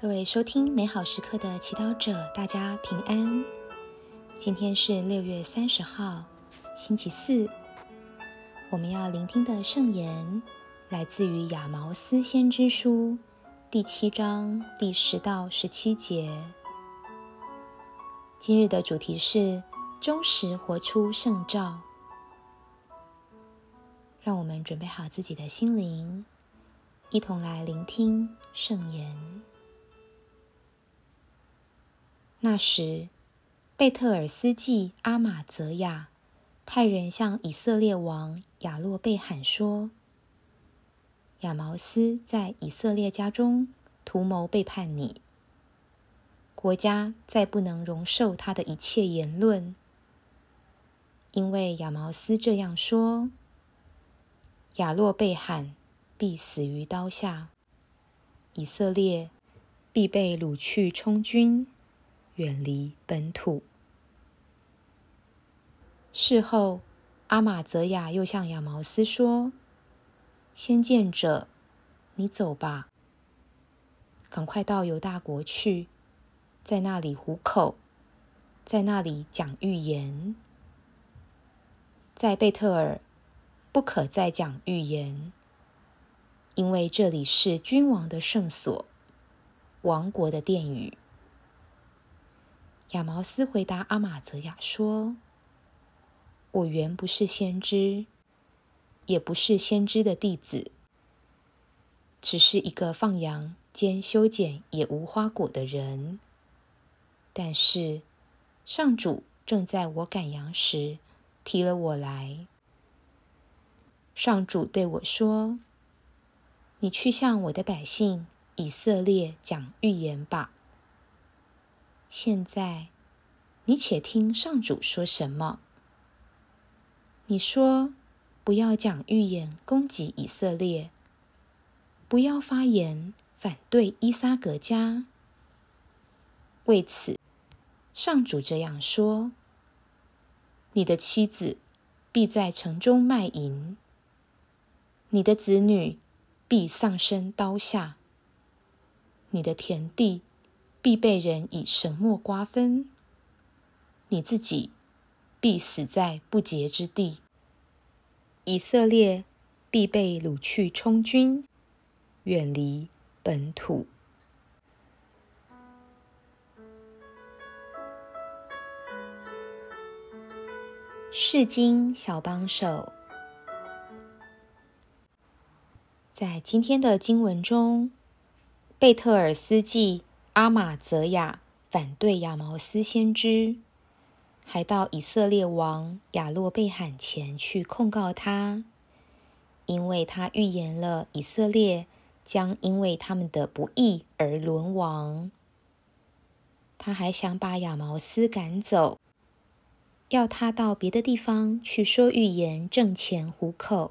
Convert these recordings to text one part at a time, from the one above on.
各位收听美好时刻的祈祷者，大家平安。今天是六月三十号，星期四。我们要聆听的圣言来自于亚毛斯先知书第七章第十到十七节。今日的主题是忠实活出圣召。让我们准备好自己的心灵，一同来聆听圣言。那时，贝特尔斯基阿玛泽亚派人向以色列王亚洛贝罕说：“亚毛斯在以色列家中图谋背叛你，国家再不能容受他的一切言论，因为亚毛斯这样说：亚洛贝罕必死于刀下，以色列必被掳去充军。”远离本土。事后，阿玛泽亚又向亚毛斯说：“先见者，你走吧，赶快到犹大国去，在那里糊口，在那里讲预言。在贝特尔，不可再讲预言，因为这里是君王的圣所，王国的殿宇。”亚毛斯回答阿玛泽亚说：“我原不是先知，也不是先知的弟子，只是一个放羊兼修剪野无花果的人。但是上主正在我赶羊时提了我来。上主对我说：‘你去向我的百姓以色列讲预言吧。’”现在，你且听上主说什么。你说：“不要讲预言攻击以色列，不要发言反对伊撒格家。为此，上主这样说：你的妻子必在城中卖淫，你的子女必丧生刀下，你的田地。”必被人以神墨瓜分，你自己必死在不洁之地。以色列必被掳去充军，远离本土。世经小帮手，在今天的经文中，贝特尔斯祭。阿玛泽亚反对亚毛斯先知，还到以色列王亚洛贝罕前去控告他，因为他预言了以色列将因为他们的不义而沦亡。他还想把亚毛斯赶走，要他到别的地方去说预言挣钱糊口。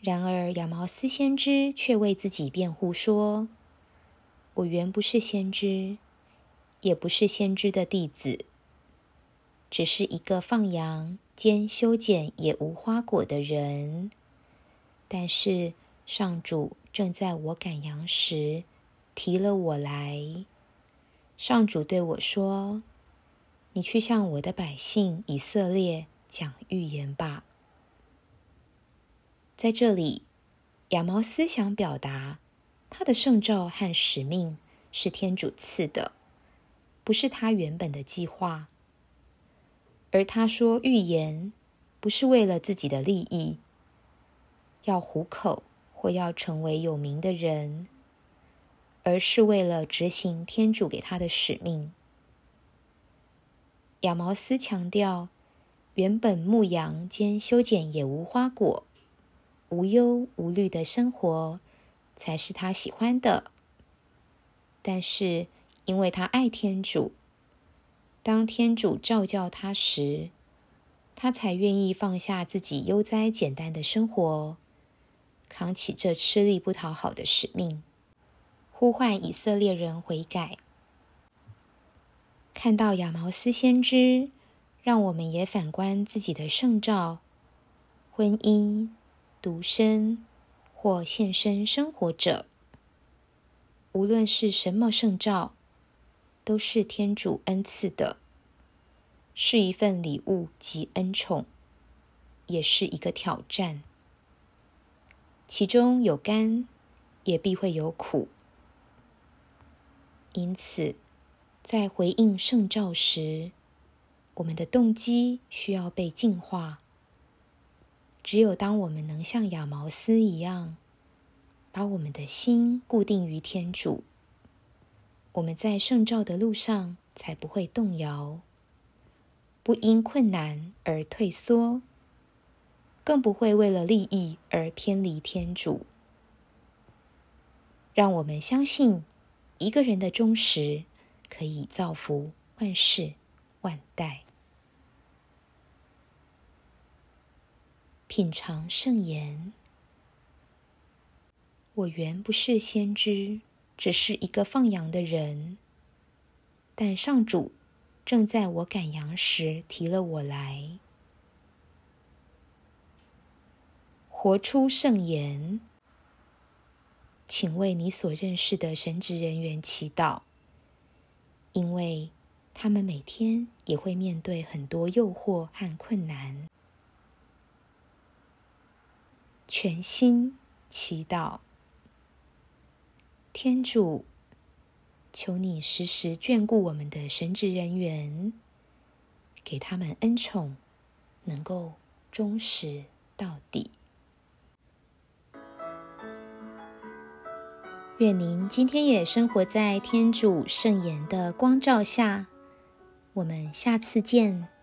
然而亚毛斯先知却为自己辩护说。我原不是先知，也不是先知的弟子，只是一个放羊兼修剪野无花果的人。但是上主正在我赶羊时提了我来。上主对我说：“你去向我的百姓以色列讲预言吧。”在这里，亚毛斯想表达。他的圣召和使命是天主赐的，不是他原本的计划。而他说预言，不是为了自己的利益，要糊口或要成为有名的人，而是为了执行天主给他的使命。亚毛斯强调，原本牧羊兼修剪野无花果，无忧无虑的生活。才是他喜欢的，但是因为他爱天主，当天主召叫他时，他才愿意放下自己悠哉简单的生活，扛起这吃力不讨好的使命，呼唤以色列人悔改。看到亚毛斯先知，让我们也反观自己的圣召、婚姻、独身。或献身生活者，无论是什么圣召，都是天主恩赐的，是一份礼物及恩宠，也是一个挑战。其中有甘，也必会有苦。因此，在回应圣召时，我们的动机需要被净化。只有当我们能像亚毛斯一样，把我们的心固定于天主，我们在圣召的路上才不会动摇，不因困难而退缩，更不会为了利益而偏离天主。让我们相信，一个人的忠实可以造福万世万代。品尝圣言。我原不是先知，只是一个放羊的人。但上主正在我赶羊时提了我来。活出圣言，请为你所认识的神职人员祈祷，因为他们每天也会面对很多诱惑和困难。全心祈祷。天主，求你时时眷顾我们的神职人员，给他们恩宠，能够忠实到底。愿您今天也生活在天主圣言的光照下。我们下次见。